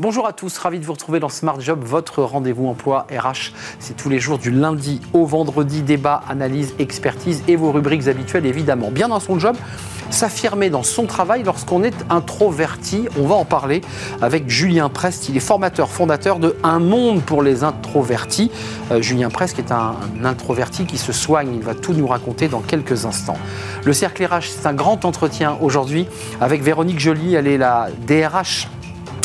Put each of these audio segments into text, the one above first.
Bonjour à tous, ravi de vous retrouver dans Smart Job, votre rendez-vous emploi RH. C'est tous les jours du lundi au vendredi, débat, analyse, expertise et vos rubriques habituelles évidemment. Bien dans son job, s'affirmer dans son travail lorsqu'on est introverti. On va en parler avec Julien Prest. Il est formateur, fondateur de Un monde pour les introvertis. Euh, Julien Prest est un, introverti qui se soigne. Il va tout nous raconter dans quelques instants. Le cercle RH, c'est un grand entretien aujourd'hui avec Véronique Joly. Elle est la DRH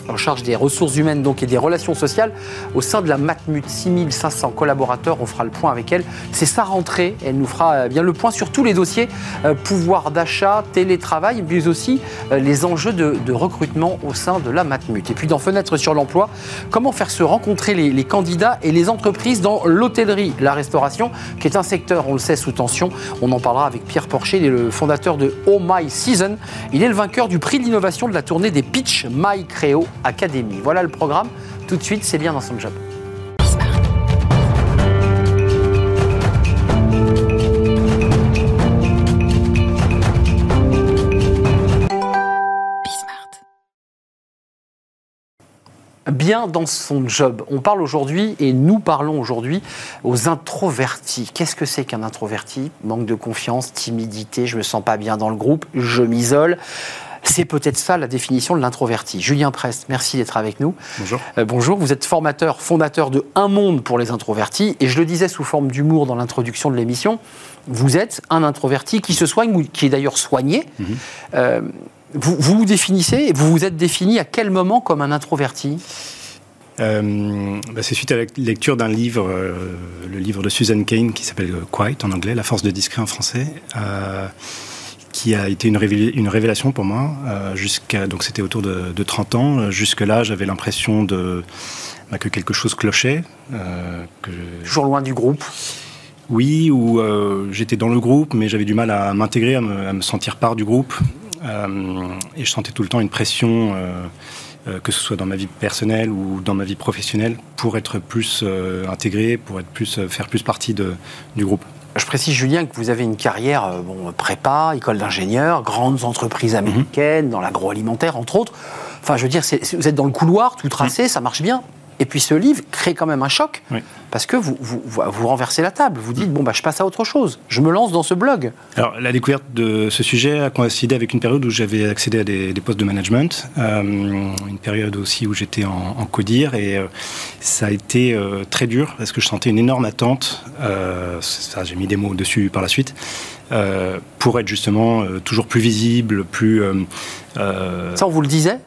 en charge des ressources humaines donc, et des relations sociales au sein de la Matmut. 6500 collaborateurs, on fera le point avec elle. C'est sa rentrée, elle nous fera euh, bien le point sur tous les dossiers, euh, pouvoir d'achat, télétravail, mais aussi euh, les enjeux de, de, recrutement au sein de la Matmut. Et puis dans Fenêtre sur l'emploi, comment faire se rencontrer les, candidats et les entreprises dans l'hôtellerie, la restauration, qui est un secteur, on le sait, sous tension. On en parlera avec Pierre Porcher, il est le fondateur de Oh My Season. Il est le vainqueur du prix d'innovation de la tournée des Pitch My Créo Voilà le programme. Tout de suite, c'est bien dans son job. bien dans son job. On parle aujourd'hui, et nous parlons aujourd'hui, aux introvertis. Qu'est-ce que c'est qu'un introverti? Manque de confiance, timidité, je me sens pas bien dans le groupe, je m'isole. C'est peut-être ça la définition de l'introverti. Julien Prest, merci d'être avec nous. Bonjour. Euh, bonjour, vous êtes formateur, fondateur de Un Monde pour les introvertis. Et je le disais sous forme d'humour dans l'introduction de l'émission, vous êtes un introverti qui se soigne, ou qui est d'ailleurs soigné. Mhm. Euh, vous, vous vous définissez, vous vous êtes défini à quel moment comme un introverti? Euh, bah c'est suite à la lecture d'un livre, euh, le livre de Susan Cain qui s'appelle Quiet en anglais, La force de discret en français, euh, qui a été une, révé une révélation pour moi. Euh, jusqu'à donc c'était autour de, de, 30 ans. Jusque là, j'avais l'impression de bah, que quelque chose clochait. euh, que Toujours loin du groupe oui, ou euh, j'étais dans le groupe, mais j'avais du mal à m'intégrer, à, à me, sentir part du groupe. Et je sentais tout le temps une pression, que ce soit dans ma vie personnelle ou dans ma vie professionnelle, pour être plus intégré, pour être plus, faire plus partie de, du groupe. Je précise, Julien, que vous avez une carrière euh, bon, prépa, école d'ingénieur, grandes entreprises américaines, mmh. dans l'agroalimentaire, entre autres. Enfin, je veux dire, vous êtes dans le couloir, tout tracé, mmh. ça marche bien. Et puis ce livre crée quand même un choc, oui. parce que vous, vous, vous, renversez la table, vous dites, bon, bah, je passe à autre chose, je me lance dans ce blog. Alors, la découverte de ce sujet a coïncidé avec une période où j'avais accédé à des, des, postes de management, euh, une période aussi où j'étais en, en, codir, et euh, ça a été euh, très dur, parce que je sentais une énorme attente, ça j'ai mis des mots dessus par la suite, pour être justement toujours plus visible, plus... ça, on vous le disait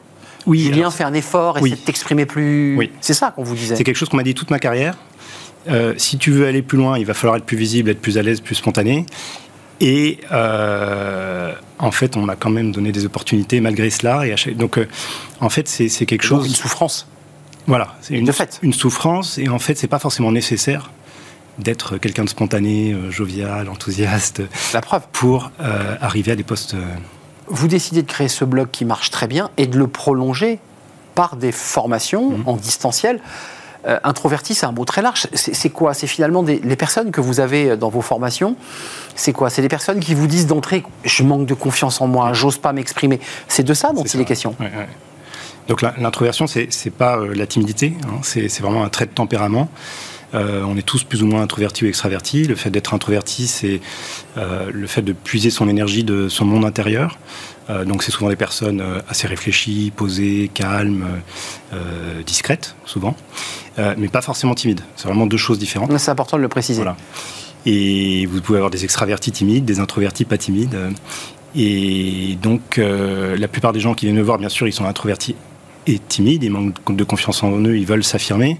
oui, Julien alors, fait un effort, essaie oui. t'exprimer plus. Oui. C'est ça qu'on vous disait. C'est quelque chose qu'on m'a dit toute ma carrière. Euh, si tu veux aller plus loin, il va falloir être plus visible, être plus à l'aise, plus spontané. Et euh, en fait, on m'a quand même donné des opportunités malgré cela. Et chaque... Donc, euh, en fait, c'est quelque chose. Donc une souffrance. Voilà, c'est une, une souffrance. Et en fait, c'est pas forcément nécessaire d'être quelqu'un de spontané, jovial, enthousiaste. La preuve. Pour arriver à des postes vous décidez de créer ce blog qui marche très bien et de le prolonger par des formations mmh. en distanciel. Euh, introverti, c'est un mot très large. C'est quoi? C'est finalement des, les personnes que vous avez dans vos formations. C'est quoi? C'est des personnes qui vous disent d'entrée je manque de confiance en moi, j'ose pas m'exprimer. C'est de ça dont il est question. Ouais, ouais. Donc l'introversion, c'est pas euh, la timidité, hein, c'est vraiment un trait de tempérament. Euh, on est tous plus ou moins introvertis ou extravertis. Le fait d'être introverti, c'est euh, le fait de puiser son énergie de son monde intérieur. Euh, donc c'est souvent des personnes assez réfléchies, posées, calmes, discrètes, souvent, mais pas forcément timides. C'est vraiment deux choses différentes. C'est important de le préciser. Voilà. Et vous pouvez avoir des extravertis timides, des introvertis pas timides. Et donc, la plupart des gens qui viennent me voir, bien sûr, ils sont introvertis et timides, ils manquent de confiance en eux, ils veulent s'affirmer.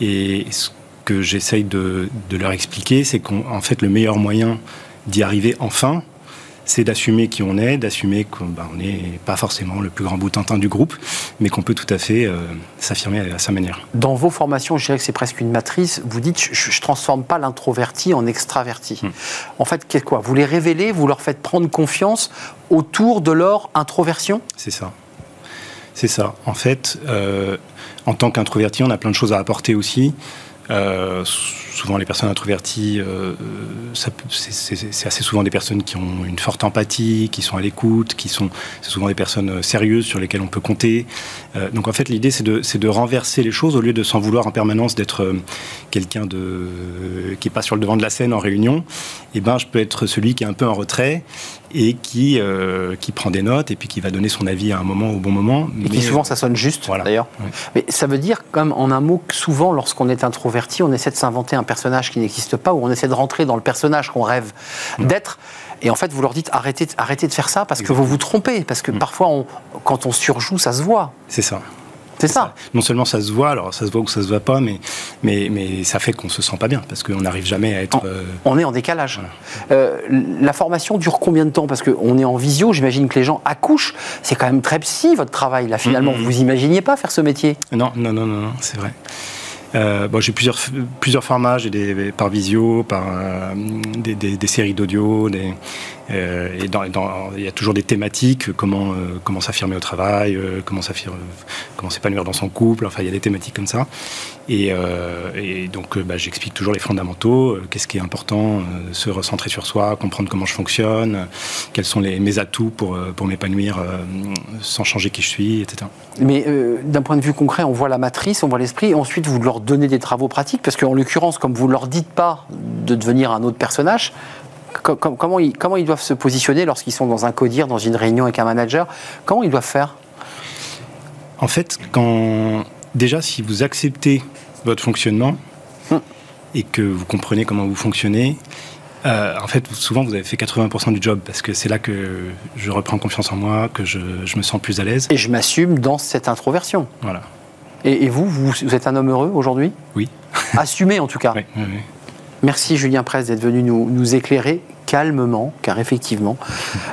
Et ce que j'essaye de, de, leur expliquer, c'est qu'en fait, le meilleur moyen d'y arriver enfin, c'est d'assumer qui on est, d'assumer qu'on ben, n'est pas forcément le plus grand bout-tintin du groupe, mais qu'on peut tout à fait euh, s'affirmer à, à, sa manière. Dans vos formations, je dirais que c'est presque une matrice, vous dites je ne transforme pas l'introverti en extraverti. Hmm. En fait, qu'est-ce quoi? Vous les révélez, vous leur faites prendre confiance autour de leur introversion? C'est ça. C'est ça. En fait, euh, en tant qu'introverti, on a plein de choses à apporter aussi. Euh, souvent les personnes introverties, euh, c'est assez souvent des personnes qui ont une forte empathie, qui sont à l'écoute, qui sont c'est souvent des personnes sérieuses sur lesquelles on peut compter. donc en fait, l'idée c'est de, de, renverser les choses au lieu de s'en vouloir en permanence d'être quelqu'un de qui est pas sur le devant de la scène en réunion. Et eh ben, je peux être celui qui est un peu en retrait et qui, euh, qui prend des notes et puis qui va donner son avis à un moment au bon moment. Et qui souvent ça sonne juste d'ailleurs. Mais ça veut dire, comme en un mot, que souvent lorsqu'on est introverti, on essaie de s'inventer un personnage qui n'existe pas ou on essaie de rentrer dans le personnage qu'on rêve d'être. Et en fait, vous leur dites arrêtez, arrêtez de faire ça parce que vous vous trompez. Parce que mm. parfois, on, quand on surjoue, ça se voit. C'est ça. C'est ça. Non seulement ça se voit, alors ça se voit ou ça se voit pas, mais, mais, mais ça fait qu'on se sent pas bien parce qu'on n'arrive jamais à être. On, euh, est en décalage. Euh, la formation dure combien de temps? Parce qu'on est en visio, j'imagine que les gens accouchent. C'est quand même très psy votre travail là finalement. Vous imaginiez pas faire ce métier? Non, non, non, non, c'est vrai. Euh, bon, j'ai plusieurs, plusieurs formats, j'ai des par visio, par des, des, séries d'audio, des, euh, et dans, il y a toujours des thématiques, comment, euh, comment s'affirmer au travail, euh, comment s'épanouir dans son couple, enfin il y a des thématiques comme ça. Et, donc bah, j'explique toujours les fondamentaux, qu'est-ce qui est important, se recentrer sur soi, comprendre comment je fonctionne, quels sont mes atouts pour, m'épanouir sans changer qui je suis, etc. Mais d'un point de vue concret, on voit la matrice, on voit l'esprit, et ensuite vous leur donnez des travaux pratiques, parce qu'en l'occurrence, comme vous ne leur dites pas de devenir un autre personnage, comment, ils, comment ils doivent se positionner lorsqu'ils sont dans un codir, dans une réunion avec un manager? Comment ils doivent faire? En fait, quand, déjà, si vous acceptez votre fonctionnement hmm. et que vous comprenez comment vous fonctionnez, euh, en fait, souvent, vous avez fait 80% du job parce que c'est là que je reprends confiance en moi, que je, me sens plus à l'aise. Et je m'assume dans cette introversion. Voilà. Et, vous, vous, êtes un homme heureux aujourd'hui? Oui. Assumé en tout cas. Oui, oui, oui. Merci Julien Presse d'être venu nous, éclairer calmement, car effectivement,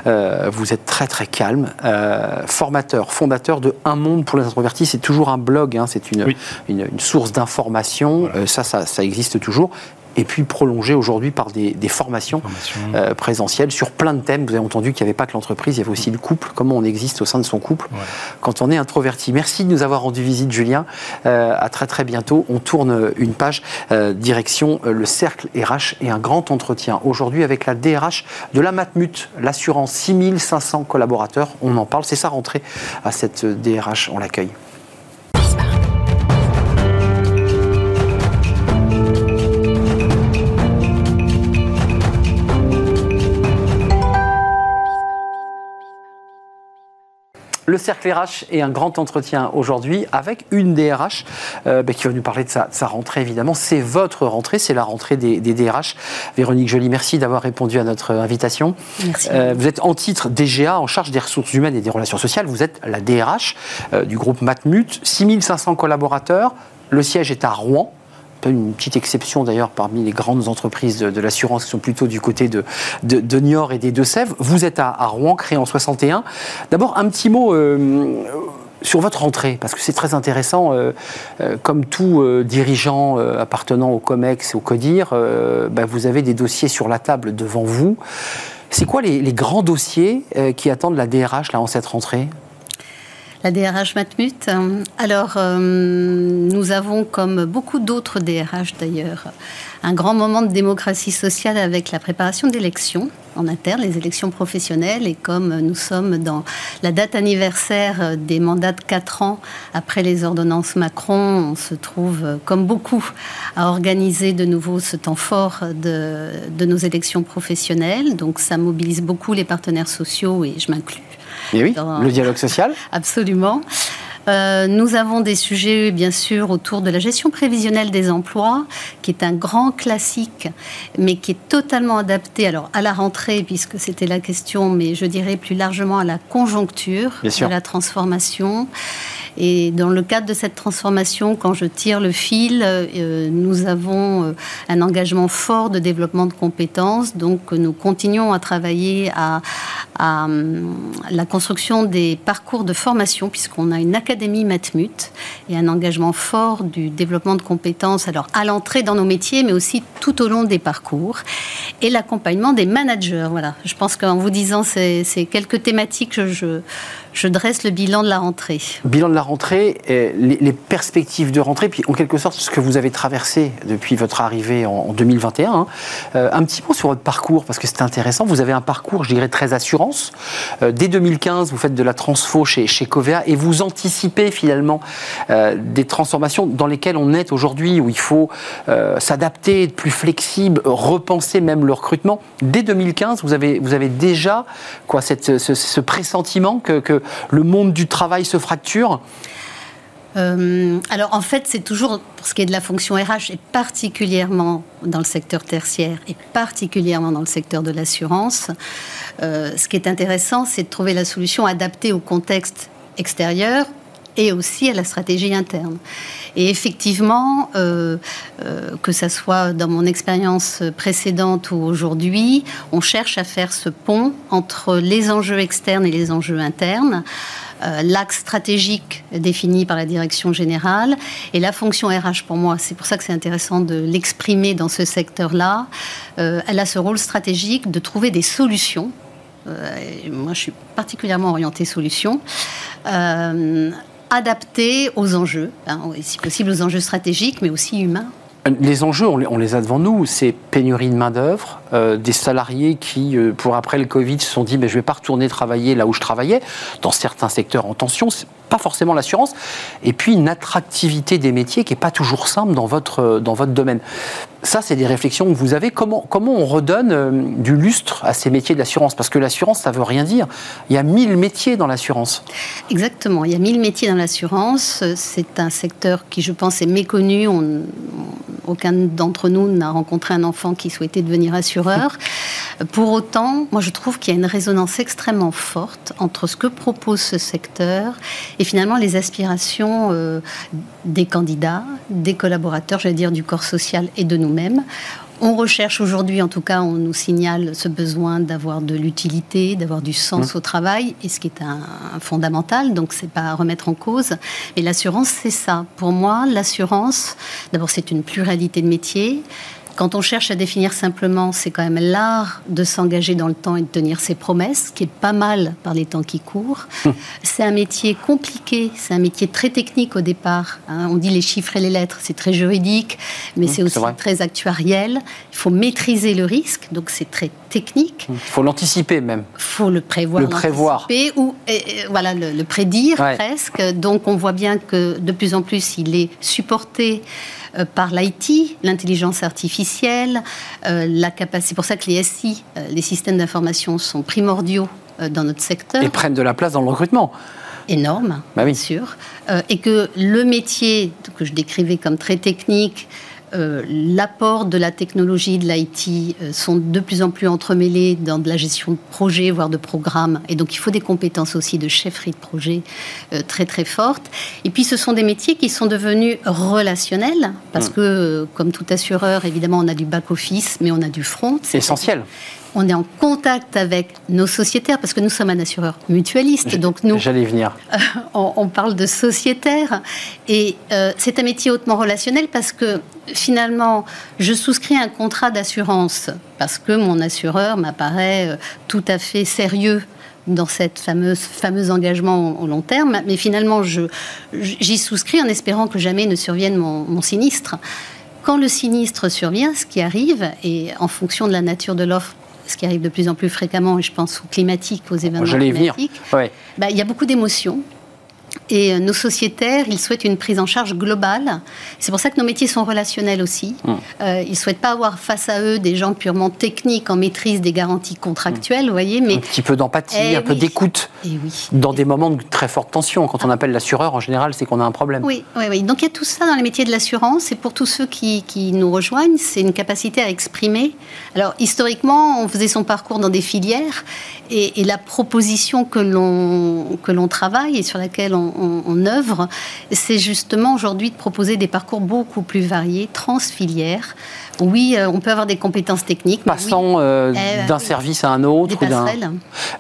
euh, vous êtes très très calme. Euh, formateur, fondateur de Un Monde pour les introvertis, c'est toujours un blog, hein, c'est une, une, source d'information, euh, ça, ça, ça, existe toujours et puis prolongé aujourd'hui par des, formations euh, présentielles sur plein de thèmes. Vous avez entendu qu'il n'y avait pas que l'entreprise, il y avait aussi le couple, comment on existe au sein de son couple quand on est introverti. Merci de nous avoir rendu visite, Julien. Euh, à très très bientôt. On tourne une page euh, direction le cercle RH et un grand entretien aujourd'hui avec la DRH de la Matmut, l'assurance 6500 collaborateurs. On en parle, c'est sa rentrée à cette DRH. On l'accueille. Le cercle RH est un grand entretien aujourd'hui avec une DRH euh, bah, qui va nous parler de sa, rentrée évidemment. C'est votre rentrée, c'est la rentrée des, DRH. Véronique Joly, merci d'avoir répondu à notre invitation. Merci. Euh, vous êtes en titre DGA, en charge des ressources humaines et des relations sociales. Vous êtes la DRH euh, du groupe Matmut, 6500 collaborateurs. Le siège est à Rouen une petite exception d'ailleurs parmi les grandes entreprises de, l'assurance qui sont plutôt du côté de, de, Niort et des Deux-Sèvres. Vous êtes à, Rouen, créé en 61. D'abord, un petit mot. Euh, sur votre rentrée, parce que c'est très intéressant, euh, euh, comme tout dirigeant appartenant au COMEX et au CODIR, bah, vous avez des dossiers sur la table devant vous. C'est quoi les, les grands dossiers qui attendent la DRH là, en cette rentrée? La DRH Matmut. Alors, euh, nous avons, comme beaucoup d'autres DRH d'ailleurs, un grand moment de démocratie sociale avec la préparation d'élections en interne, les élections professionnelles. Et comme nous sommes dans la date anniversaire des mandats de 4 ans après les ordonnances Macron, on se trouve, comme beaucoup, à organiser de nouveau ce temps fort de, de nos élections professionnelles. Donc ça mobilise beaucoup les partenaires sociaux et je m'inclus et oui, le dialogue social. Absolument. Euh, nous avons des sujets, bien sûr, autour de la gestion prévisionnelle des emplois, qui est un grand classique, mais qui est totalement adapté alors à la rentrée, puisque c'était la question, mais je dirais plus largement à la conjoncture de la transformation. Et dans le cadre de cette transformation, quand je tire le fil, euh, nous avons euh, un engagement fort de développement de compétences. Donc, nous continuons à travailler à, hum, la construction des parcours de formation, puisqu'on a une académie Matmut et un engagement fort du développement de compétences, alors à l'entrée dans nos métiers, mais aussi tout au long des parcours. Et l'accompagnement des managers. Voilà. Je pense qu'en vous disant ces, ces quelques thématiques, je Je dresse le bilan de la rentrée. Bilan de la rentrée, les, perspectives de rentrée, puis en quelque sorte ce que vous avez traversé depuis votre arrivée en, 2021. Hein. Euh, un petit mot sur votre parcours, parce que c'est intéressant. Vous avez un parcours, je dirais, très assurance. Euh, dès 2015, vous faites de la transfo chez, chez Covea et vous anticipez finalement euh, des transformations dans lesquelles on est aujourd'hui, où il faut s'adapter, être plus flexible, repenser même le recrutement. Dès 2015, vous avez, vous avez déjà quoi, ce, pressentiment que le monde du travail se fracture euh, alors en fait, c'est toujours pour ce qui est de la fonction RH et particulièrement dans le secteur tertiaire et particulièrement dans le secteur de l'assurance. Euh, ce qui est intéressant, c'est de trouver la solution adaptée au contexte extérieur et aussi à la stratégie interne. Et effectivement, euh, que ce soit dans mon expérience précédente ou aujourd'hui, on cherche à faire ce pont entre les enjeux externes et les enjeux internes. Euh, l'axe stratégique défini par la direction générale et la fonction RH pour moi. C'est pour ça que c'est intéressant de l'exprimer dans ce secteur-là. Euh, elle a ce rôle stratégique de trouver des solutions. Euh, moi, je suis particulièrement orientée solutions adaptées aux enjeux, hein, si possible aux enjeux stratégiques, mais aussi humains. Les enjeux, on les, a devant nous, c'est pénurie de main-d'œuvre, euh, des salariés qui, euh, pour après le Covid, se sont dit mais je ne vais pas retourner travailler là où je travaillais, dans certains secteurs en tension, pas forcément l'assurance, et puis une attractivité des métiers qui n'est pas toujours simple dans votre, euh, dans votre domaine. Ça, c'est des réflexions que vous avez. Comment, comment on redonne du lustre à ces métiers de l'assurance? Parce que l'assurance, ça ne veut rien dire. Il y a mille métiers dans l'assurance. Exactement, il y a mille métiers dans l'assurance. C'est un secteur qui, je pense, est méconnu. On, aucun d'entre nous n'a rencontré un enfant qui souhaitait devenir assureur. Pour autant, moi je trouve qu'il y a une résonance extrêmement forte entre ce que propose ce secteur et finalement les aspirations euh, des candidats, des collaborateurs, j'allais dire du corps social et de nous-mêmes. On recherche aujourd'hui, en tout cas, on nous signale ce besoin d'avoir de l'utilité, d'avoir du sens mmh. au travail, et ce qui est un, fondamental, donc c'est pas à remettre en cause. Et l'assurance, c'est ça. Pour moi, l'assurance, d'abord, c'est une pluralité de métiers. Quand on cherche à définir simplement, c'est quand même l'art de s'engager dans le temps et de tenir ses promesses, qui est pas mal par les temps qui courent. Hum. C'est un métier compliqué, c'est un métier très technique au départ. Hein. On dit les chiffres et les lettres, c'est très juridique, mais hum, c'est aussi très actuariel. Il faut maîtriser le risque, donc c'est très technique. Hum. Il faut l'anticiper même. Il faut le prévoir. Le prévoir. Ou voilà, le, prédire presque. Donc on voit bien que de plus en plus, il est supporté euh, par l'IT, l'intelligence artificielle, euh, la capacité. C'est pour ça que les SI, euh, les systèmes d'information, sont primordiaux dans notre secteur. Et prennent de la place dans le recrutement énorme, bah bien sûr, et que le métier que je décrivais comme très technique, euh, l'apport de la technologie, de l'IT euh, sont de plus en plus entremêlés dans de la gestion de projets, voire de programmes. Et donc, il faut des compétences aussi de chefferie de projet euh, très, très fortes. Et puis, ce sont des métiers qui sont devenus relationnels, parce mmh. que, comme tout assureur, évidemment, on a du back-office, mais on a du front. C'est essentiel on est en contact avec nos sociétaires, parce que nous sommes un assureur mutualiste, donc nous... J'allais venir. on, parle de sociétaire, et euh, c'est un métier hautement relationnel parce que finalement, je souscris un contrat d'assurance, parce que mon assureur m'apparaît euh, tout à fait sérieux dans cette fameuse fameux engagement au long terme, mais finalement, j'y souscris en espérant que jamais ne survienne mon, mon sinistre. Quand le sinistre survient, ce qui arrive, et en fonction de la nature de l'offre ce qui arrive de plus en plus fréquemment, et je pense aux climatiques, aux événements climatiques, bah, il y a beaucoup d'émotions. Et euh, nos sociétaires, ils souhaitent une prise en charge globale. C'est pour ça que nos métiers sont relationnels aussi. Mmh. Euh, ils ne souhaitent pas avoir face à eux des gens purement techniques en maîtrise des garanties contractuelles, vous voyez. Mais... Un petit peu d'empathie, eh un peu d'écoute. Eh oui. Dans des moments de très forte tension. Quand on appelle l'assureur, en général, c'est qu'on a un problème. Oui, oui, oui. Donc il y a tout ça dans les métiers de l'assurance. Et pour tous ceux qui, qui nous rejoignent, c'est une capacité à exprimer. Alors historiquement, on faisait son parcours dans des filières. Et, et la proposition que l'on travaille et sur laquelle on on, œuvre, c'est justement aujourd'hui de proposer des parcours beaucoup plus variés, transfilières, Oui, euh, on peut avoir des compétences techniques. Passant euh, eh, d'un service à un autre. Des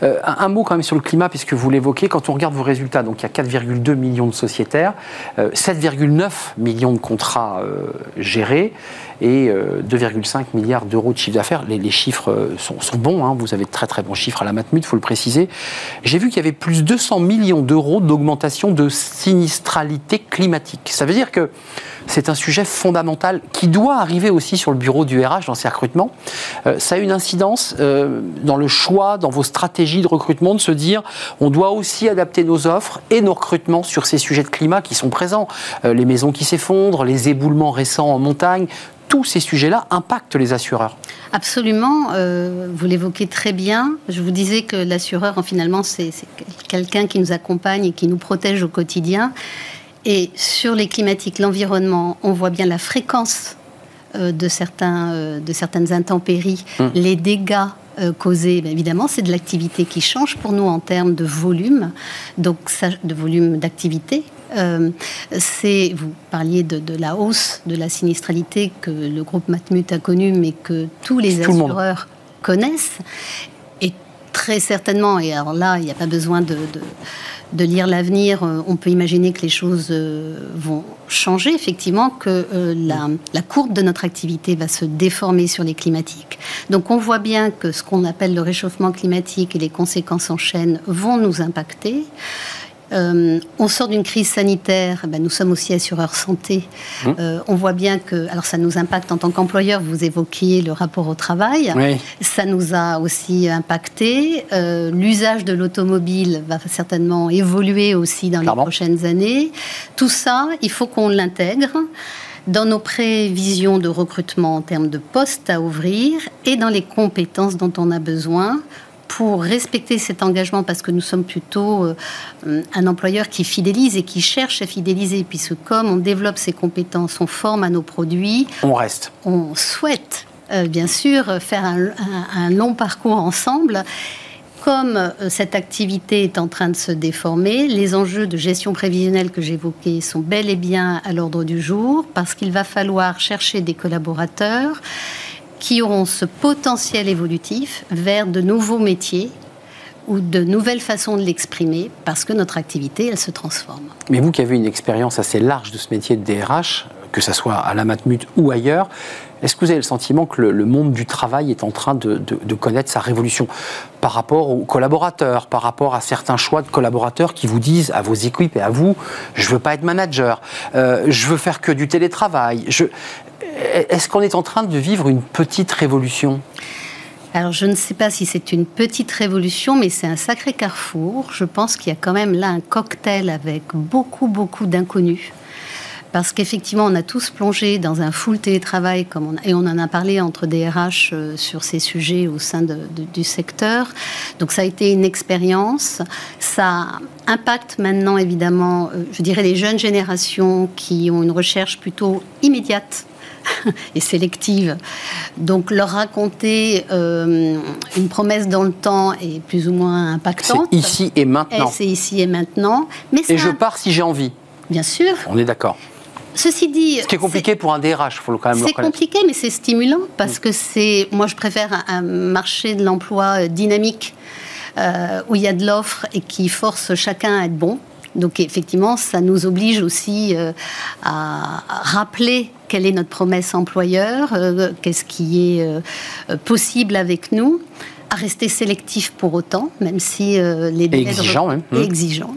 euh, un, mot quand même sur le climat, puisque vous l'évoquez, quand on regarde vos résultats, donc il y a 4,2 millions de sociétaires, 7,9 millions de contrats gérés et 2,5 milliards d'euros de chiffre d'affaires. Les, chiffres sont, bons, hein. vous avez de très très bons chiffres à la Matmut, il faut le préciser. J'ai vu qu'il y avait plus de 200 millions d'euros d'augmentation de sinistralité climatique. Ça veut dire que c'est un sujet fondamental qui doit arriver aussi sur le bureau du RH dans ses recrutements. Euh, ça a une incidence euh, dans le choix, dans vos stratégies de recrutement, de se dire on doit aussi adapter nos offres et nos recrutements sur ces sujets de climat qui sont présents. Euh, les maisons qui s'effondrent, les éboulements récents en montagne, tous ces sujets-là impactent les assureurs. Absolument, vous l'évoquez très bien. Je vous disais que l'assureur, finalement, c'est quelqu'un qui nous accompagne et qui nous protège au quotidien. Et sur les climatiques, l'environnement, on voit bien la fréquence de, certains, euh, de certaines intempéries, hum. les dégâts euh, causés, ben, évidemment, c'est de l'activité qui change pour nous en termes de volume, donc de volume d'activité. c'est, vous parliez de, la hausse de la sinistralité que le groupe Matmut a connue, mais que tous les assureurs connaissent. Très certainement, et alors là, il n'y a pas besoin de de lire l'avenir, euh, on peut imaginer que les choses euh, vont changer, effectivement, que euh, la, courbe de notre activité va se déformer sur les climatiques. Donc on voit bien que ce qu'on appelle le réchauffement climatique et les conséquences en chaîne vont nous impacter. Euh, on sort d'une crise sanitaire, ben, nous sommes aussi assureurs santé. Hum. Euh, on voit bien que, alors ça nous impacte en tant qu'employeur, vous évoquiez le rapport au travail, ça nous a aussi impacté. Euh, l'usage de l'automobile va certainement évoluer aussi dans les prochaines années. Tout ça, il faut qu'on l'intègre dans nos prévisions de recrutement en termes de postes à ouvrir et dans les compétences dont on a besoin pour respecter cet engagement, parce que nous sommes plutôt euh, un employeur qui fidélise et qui cherche à fidéliser, puisque comme on développe ses compétences, on forme à nos produits. On reste. On souhaite, euh, bien sûr, faire un, long parcours ensemble. Comme euh, cette activité est en train de se déformer, les enjeux de gestion prévisionnelle que j'évoquais sont bel et bien à l'ordre du jour, parce qu'il va falloir chercher des collaborateurs qui auront ce potentiel évolutif vers de nouveaux métiers ou de nouvelles façons de l'exprimer parce que notre activité, elle se transforme. Mais vous qui avez une expérience assez large de ce métier de DRH, que ce soit à la Matmut ou ailleurs, est-ce que vous avez le sentiment que le, monde du travail est en train de, connaître sa révolution par rapport aux collaborateurs, par rapport à certains choix de collaborateurs qui vous disent à vos équipes et à vous, je veux pas être manager, euh, je veux faire que du télétravail. Est-ce qu'on est en train de vivre une petite révolution? Alors je ne sais pas si c'est une petite révolution, mais c'est un sacré carrefour. Je pense qu'il y a quand même là un cocktail avec beaucoup, beaucoup d'inconnus. Parce qu'effectivement, on a tous plongé dans un full télétravail, et on en a parlé entre DRH euh, sur ces sujets au sein du secteur. Donc ça a été une expérience. Ça impacte maintenant, évidemment, euh, je dirais, les jeunes générations qui ont une recherche plutôt immédiate et sélective. Donc leur raconter euh, une promesse dans le temps est plus ou moins impactante. C'est ici et maintenant. C'est ici et maintenant. Mais et je pars si j'ai envie. Bien sûr. On est d'accord. Ceci dit, ce qui est compliqué pour un DRH, faut quand même le C'est compliqué, mais c'est stimulant parce que c'est, moi, je préfère un, marché de l'emploi euh, dynamique euh, où il y a de l'offre et qui force chacun à être bon. Donc effectivement, ça nous oblige aussi euh, à rappeler quelle est notre promesse employeur, euh, qu'est-ce qui est euh, possible avec nous, à rester sélectif pour autant, même si les délais exigeant, même. Mmh. exigeant.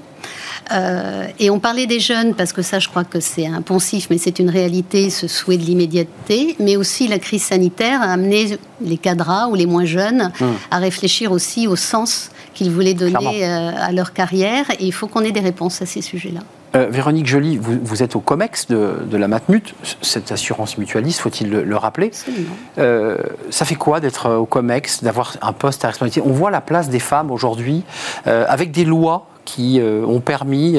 et on parlait des jeunes, parce que ça, je crois que c'est un poncif, mais c'est une réalité, ce souhait de l'immédiateté. Mais aussi, la crise sanitaire a amené les cadras ou les moins jeunes mmh. à réfléchir aussi au sens qu'ils voulaient donner euh, à leur carrière. Et il faut qu'on ait des réponses à ces sujets-là. Euh, Véronique Joly, vous, êtes au COMEX de, la Matmut, cette assurance mutualiste, faut-il le, rappeler? Euh, Ça fait quoi d'être au COMEX, d'avoir un poste à responsabilité? On voit la place des femmes aujourd'hui, avec des lois qui ont permis,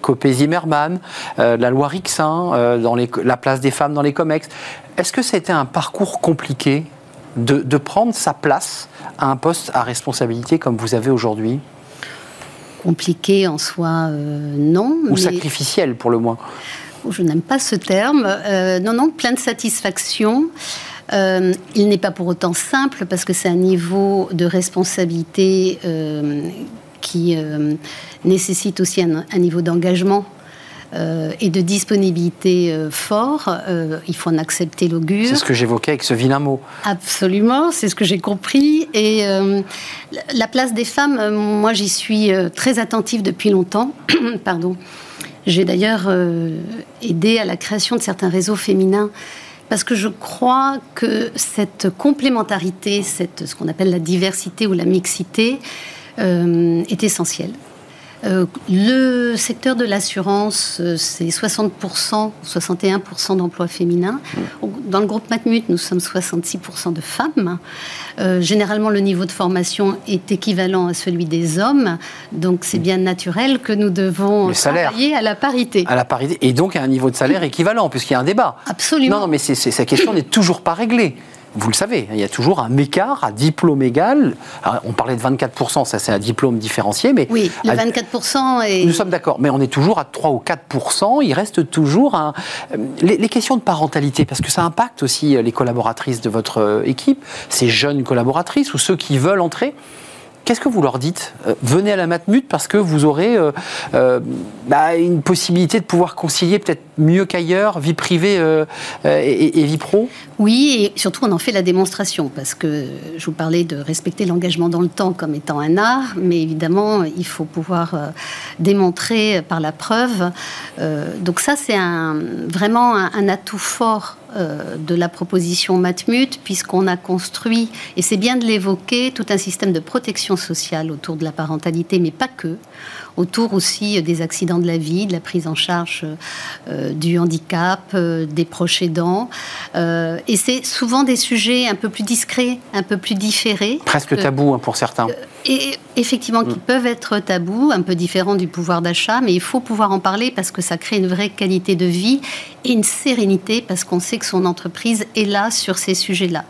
Copé Zimmermann, la loi Rixin, dans la place des femmes dans les COMEX. Est-ce que ça a été un parcours compliqué? De, prendre sa place à un poste à responsabilité comme vous avez aujourd'hui Compliqué en soi, euh, non. Ou sacrificiel pour le moins oh, Je n'aime pas ce terme. Euh, non, non, plein de satisfaction. Euh, il n'est pas pour autant simple parce que c'est un niveau de responsabilité qui nécessite aussi un, un niveau d'engagement euh, et de disponibilité euh, fort. Euh, il faut en accepter l'augure. C'est ce que j'évoquais avec ce vilain mot. Absolument, c'est ce que j'ai compris. Et euh, la place des femmes, moi j'y suis très attentive depuis longtemps. Pardon. J'ai d'ailleurs aidé à la création de certains réseaux féminins parce que je crois que cette complémentarité, cette, ce qu'on appelle la diversité ou la mixité, est essentielle. Euh, le secteur de l'assurance, euh, c'est 60%, 61% d'emplois féminins. Dans le groupe Matmut, nous sommes 66% de femmes. Euh, généralement, le niveau de formation est équivalent à celui des hommes. Donc, c'est bien naturel que nous devons salaire. travailler à la parité. À la parité. Et donc à un niveau de salaire équivalent, puisqu'il y a un débat. Absolument. Non, non, mais cette question n'est toujours pas réglée. Vous le savez, il y a toujours un écart à diplôme égal. Alors, on parlait de 24%, ça c'est un diplôme différencié, mais Oui, le à- 24% est... Nous sommes d'accord, mais on est toujours à 3 ou 4 Il reste toujours un... euh, les, les questions de parentalité, parce que ça impacte aussi euh, les collaboratrices de votre euh, équipe, ces jeunes collaboratrices ou ceux qui veulent entrer. Qu'est-ce que vous leur dites? Euh, Venez à la Matmut parce que vous aurez euh, euh, bah, une possibilité de pouvoir concilier peut-être mieux qu'ailleurs vie privée et, vie pro? Oui, et surtout on en fait la démonstration parce que je vous parlais de respecter l'engagement dans le temps comme étant un art, mais évidemment il faut pouvoir démontrer par la preuve. Donc ça c'est vraiment un atout fort euh, de la proposition Matmut puisqu'on a construit, et c'est bien de l'évoquer, tout un système de protection sociale autour de la parentalité, mais pas que autour aussi des accidents de la vie, de la prise en charge euh, du handicap, euh, des proches aidants. Euh, et c'est souvent des sujets un peu plus discrets, un peu plus différés. Presque Euh, tabou hein, pour certains. Et effectivement, qui peuvent être tabous, un peu différents du pouvoir d'achat, mais il faut pouvoir en parler parce que ça crée une vraie qualité de vie et une sérénité parce qu'on sait que son entreprise est là sur ces sujets-là.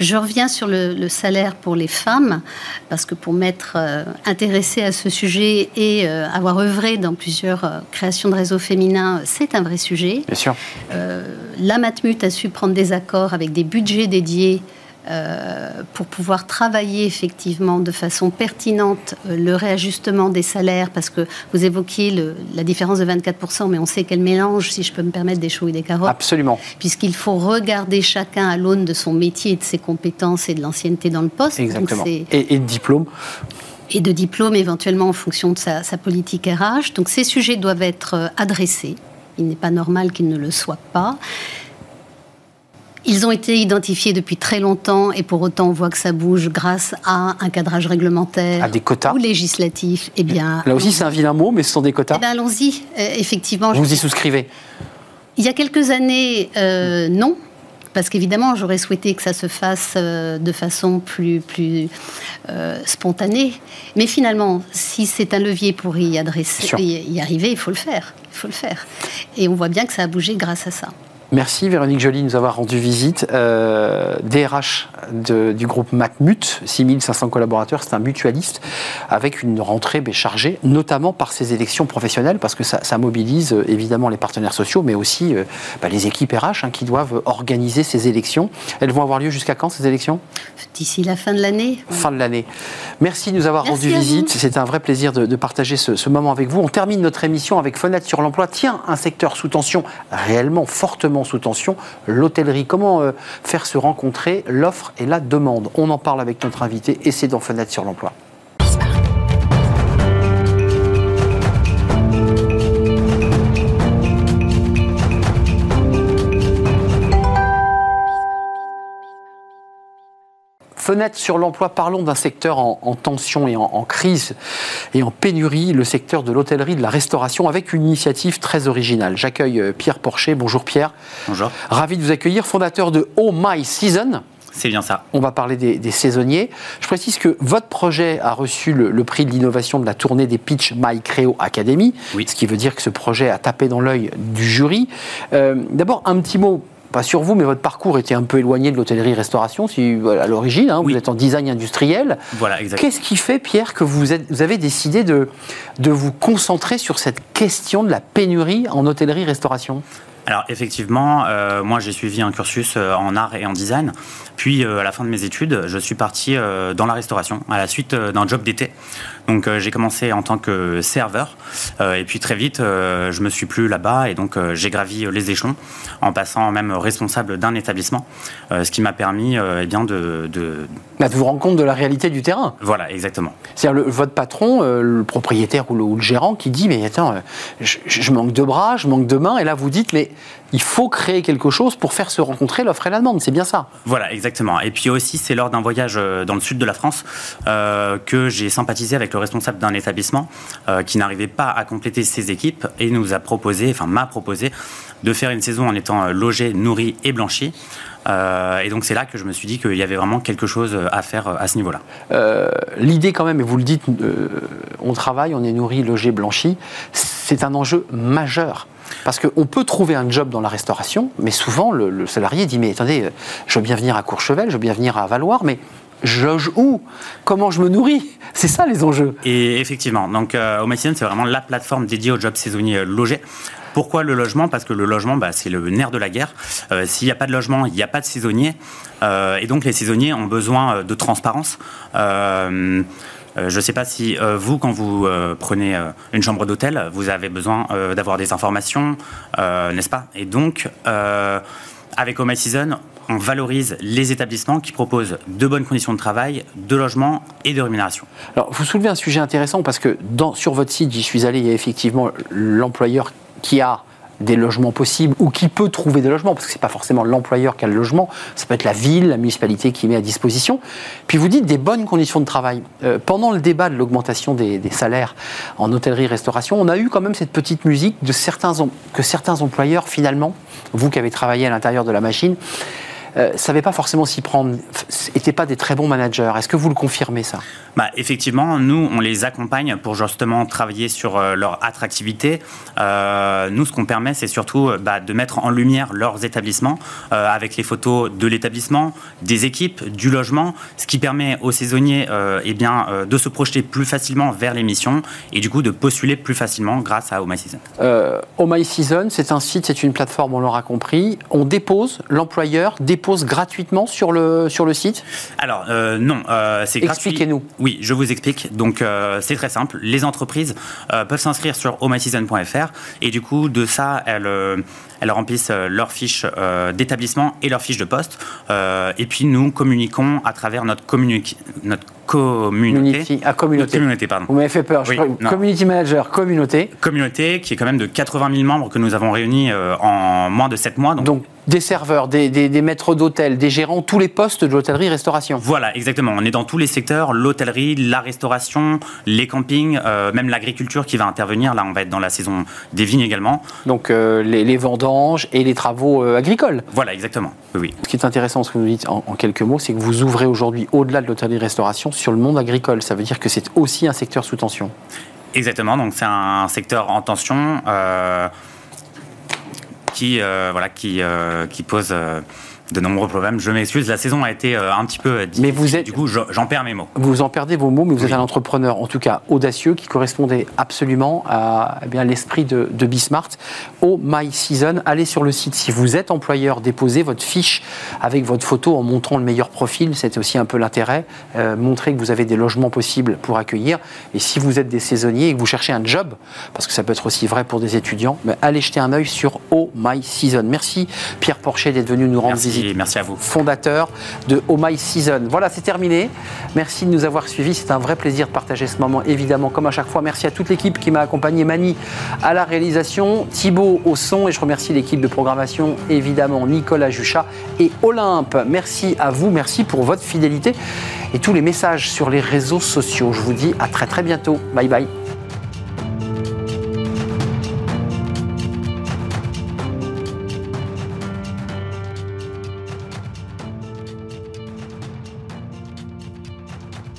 Je reviens sur le, le salaire pour les femmes parce que pour m'être euh, intéressée à ce sujet et euh, avoir œuvré dans plusieurs euh, créations de réseaux féminins, c'est un vrai sujet. Bien sûr. Euh, la Matmut a su prendre des accords avec des budgets dédiés euh, pour pouvoir travailler effectivement de façon pertinente euh, le réajustement des salaires, parce que vous évoquiez le- la différence de 24%, mais on sait qu'elle mélange, si je peux me permettre, des choux et des carottes, Absolument. puisqu'il faut regarder chacun à l'aune de son métier et de ses compétences et de l'ancienneté dans le poste. Exactement. Et, et de diplôme. Et de diplôme éventuellement en fonction de sa, sa politique RH. Donc ces sujets doivent être euh, adressés. Il n'est pas normal qu'ils ne le soient pas. Ils ont été identifiés depuis très longtemps et pour autant on voit que ça bouge grâce à un cadrage réglementaire À des quotas. ou législatif. Eh bien, Là aussi, c'est un vilain mot, mais ce sont des quotas. eh bien, allons-y. Euh, effectivement, je- Vous y souscrivez il y a quelques années, euh, non. Parce qu'évidemment, j'aurais souhaité que ça se fasse euh, de façon plus, plus euh, spontanée. Mais finalement, si c'est un levier pour y adresser, y arriver, il faut le faire. Il faut le faire. Et on voit bien que ça a bougé grâce à ça. Merci Véronique Joly de nous avoir rendu visite. Euh, DRH de- du groupe Matmut, 6500 collaborateurs, c'est un mutualiste avec une rentrée chargée, notamment par ces élections professionnelles, parce que ça, ça mobilise euh, évidemment les partenaires sociaux, mais aussi euh, bah, les équipes RH hein, qui doivent organiser ces élections. Elles vont avoir lieu jusqu'à quand ces élections? D'ici la fin de l'année. fin de l'année. Merci de nous avoir Merci rendu visite. C'est un vrai plaisir de, de partager ce, ce moment avec vous. On termine notre émission avec Fenêtre sur l'emploi. Tiens, un secteur sous tension, réellement fortement sous tension, l'hôtellerie. Comment euh, faire se rencontrer l'offre et la demande? On en parle avec notre invité et c'est dans Fenêtre sur l'emploi. Fenêtre sur l'emploi, parlons d'un secteur en, en tension et en, en crise et en pénurie, le secteur de l'hôtellerie, de la restauration, avec une initiative très originale. J'accueille euh, Pierre Porcher. Bonjour Pierre. Bonjour, Ravi de vous accueillir, fondateur de Oh My Season. c'est bien ça. On va parler des, des saisonniers. Je précise que votre projet a reçu le, le prix de l'innovation de la tournée des Pitch My Creo Academy, Oui. ce qui veut dire que ce projet a tapé dans l'œil du jury. Euh, D'abord, un petit mot. Pas sur vous, mais votre parcours était un peu éloigné de l'hôtellerie-restauration si, à l'origine. hein, Oui. Vous êtes en design industriel. Voilà, exactement. Qu'est-ce qui fait, Pierre, que vous, êtes- vous avez décidé de, de vous concentrer sur cette question de la pénurie en hôtellerie-restauration? Alors effectivement, euh, moi j'ai suivi un cursus euh, en art et en design. Puis à la fin de mes études, je suis parti dans la restauration à la suite d'un job d'été. Donc j'ai commencé en tant que serveur et puis très vite je me suis plu là-bas et donc j'ai gravi les échelons en passant même responsable d'un établissement, ce qui m'a permis eh bien de, de... Bah, vous rendre compte de la réalité du terrain. Voilà, exactement. C'est-à-dire votre patron, le propriétaire ou le, gérant qui dit mais attends, je, je manque de bras, je manque de mains et là vous dites mais il faut créer quelque chose pour faire se rencontrer l'offre et la demande. C'est bien ça. Voilà, exactement. Et puis aussi, c'est lors d'un voyage euh, dans le sud de la France euh, que j'ai sympathisé avec le responsable d'un établissement euh, qui n'arrivait pas à compléter ses équipes et nous a proposé, enfin m'a proposé, de faire une saison en étant logé, nourri et blanchi. et donc c'est là que je me suis dit qu'il y avait vraiment quelque chose à faire à ce niveau-là. L'idée quand même, et vous le dites, on travaille, on est nourri, logé, blanchi, c'est un enjeu majeur. Parce qu'on peut trouver un job dans la restauration, mais souvent le, salarié dit Mais attendez, je veux bien venir à Courchevel, je veux bien venir à Valoir, mais je loge où? Comment je me nourris? C'est ça les enjeux. Et effectivement, donc euh, c'est vraiment la plateforme dédiée aux jobs saisonniers euh, logés. Pourquoi le logement? Parce que le logement, bah, c'est le nerf de la guerre. Euh, s'il n'y a pas de logement, il n'y a pas de saisonnier. Euh, et donc les saisonniers ont besoin de transparence. Je ne sais pas si euh, vous, quand vous euh, prenez une chambre d'hôtel, vous avez besoin d'avoir des informations, n'est-ce pas? Et donc, avec Home Season, on valorise les établissements qui proposent de bonnes conditions de travail, de logement et de rémunération. Alors, vous soulevez un sujet intéressant parce que sur votre site, j'y suis allé, il y a effectivement l'employeur qui a des logements possibles ou qui peut trouver des logements, parce que ce n'est pas forcément l'employeur qui a le logement, ça peut être la ville, la municipalité qui met à disposition. Puis vous dites des bonnes conditions de travail. Euh, pendant le débat de l'augmentation des, salaires en hôtellerie-restauration, on a eu quand même cette petite musique de certains, que certains employeurs, finalement, vous qui avez travaillé à l'intérieur de la machine, euh, savaient pas forcément s'y prendre, n'étaient pas des très bons managers. Est-ce que vous le confirmez ça? Bah, Effectivement, nous, on les accompagne pour justement travailler sur euh, leur attractivité. Euh, nous, ce qu'on permet, c'est surtout euh, bah, de mettre en lumière leurs établissements avec les photos de l'établissement, des équipes, du logement, ce qui permet aux saisonniers eh bien, de se projeter plus facilement vers les missions et du coup de postuler plus facilement grâce à Oh My Season. oh My Season, c'est un site, c'est une plateforme, on l'aura compris. On dépose, l'employeur dépose gratuitement sur le, sur le site? Alors, non, c'est gratuit. Expliquez-nous. Oui, je vous explique. Donc, euh, c'est très simple. Les entreprises euh, peuvent s'inscrire sur omyseason.fr et du coup, de ça, elles, euh, elles remplissent leur fiche d'établissement et leur fiche de poste. et puis, nous communiquons à travers notre, notre communauté. à communauté. communauté pardon. Vous m'avez fait peur. community manager, communauté. Communauté qui est quand même de 80 000 membres que nous avons réunis en moins de 7 mois. donc des serveurs, des, maîtres d'hôtel, des gérants, tous les postes de l'hôtellerie-restauration. Voilà, exactement. On est dans tous les secteurs, l'hôtellerie, la restauration, les campings, euh, même l'agriculture qui va intervenir. Là, on va être dans la saison des vignes également. Donc euh, les, vendanges et les travaux euh, agricoles. Voilà, exactement. Oui, Ce qui est intéressant, ce que vous dites en, quelques mots, c'est que vous ouvrez aujourd'hui, au-delà de l'hôtellerie-restauration, sur le monde agricole. Ça veut dire que c'est aussi un secteur sous tension. Exactement. Donc c'est un secteur en tension qui, euh, voilà, qui, euh, qui pose euh, de nombreux problèmes. Je m'excuse, la saison a été euh, un petit peu difficile. Mais vous êtes, du coup, j'en perds mes mots. Vous en perdez vos mots, mais vous êtes un entrepreneur, en tout cas audacieux, qui correspondait absolument à eh bien l'esprit de, de Bismart. Au My Season, allez sur le site. Si vous êtes employeur, déposez votre fiche avec votre photo en montrant le meilleur profil. C'est aussi un peu l'intérêt. Euh, montrer que vous avez des logements possibles pour accueillir. Et si vous êtes des saisonniers et que vous cherchez un job, parce que ça peut être aussi vrai pour des étudiants, mais allez jeter un œil sur Oh My Season. Merci Pierre Porcher d'être venu nous rendre visite merci à vous. Fondateur de Oh My Season. Voilà, c'est terminé. Merci de nous avoir suivis. C'est un vrai plaisir de partager ce moment, évidemment, comme à chaque fois. Merci à toute l'équipe qui m'a accompagné, Mani à la réalisation, Thibaut au son, et je remercie l'équipe de programmation, évidemment, Nicolas Juchat et Olympe. Merci à vous, merci pour votre fidélité et tous les messages sur les réseaux sociaux. Je vous dis à très très bientôt. Bye bye.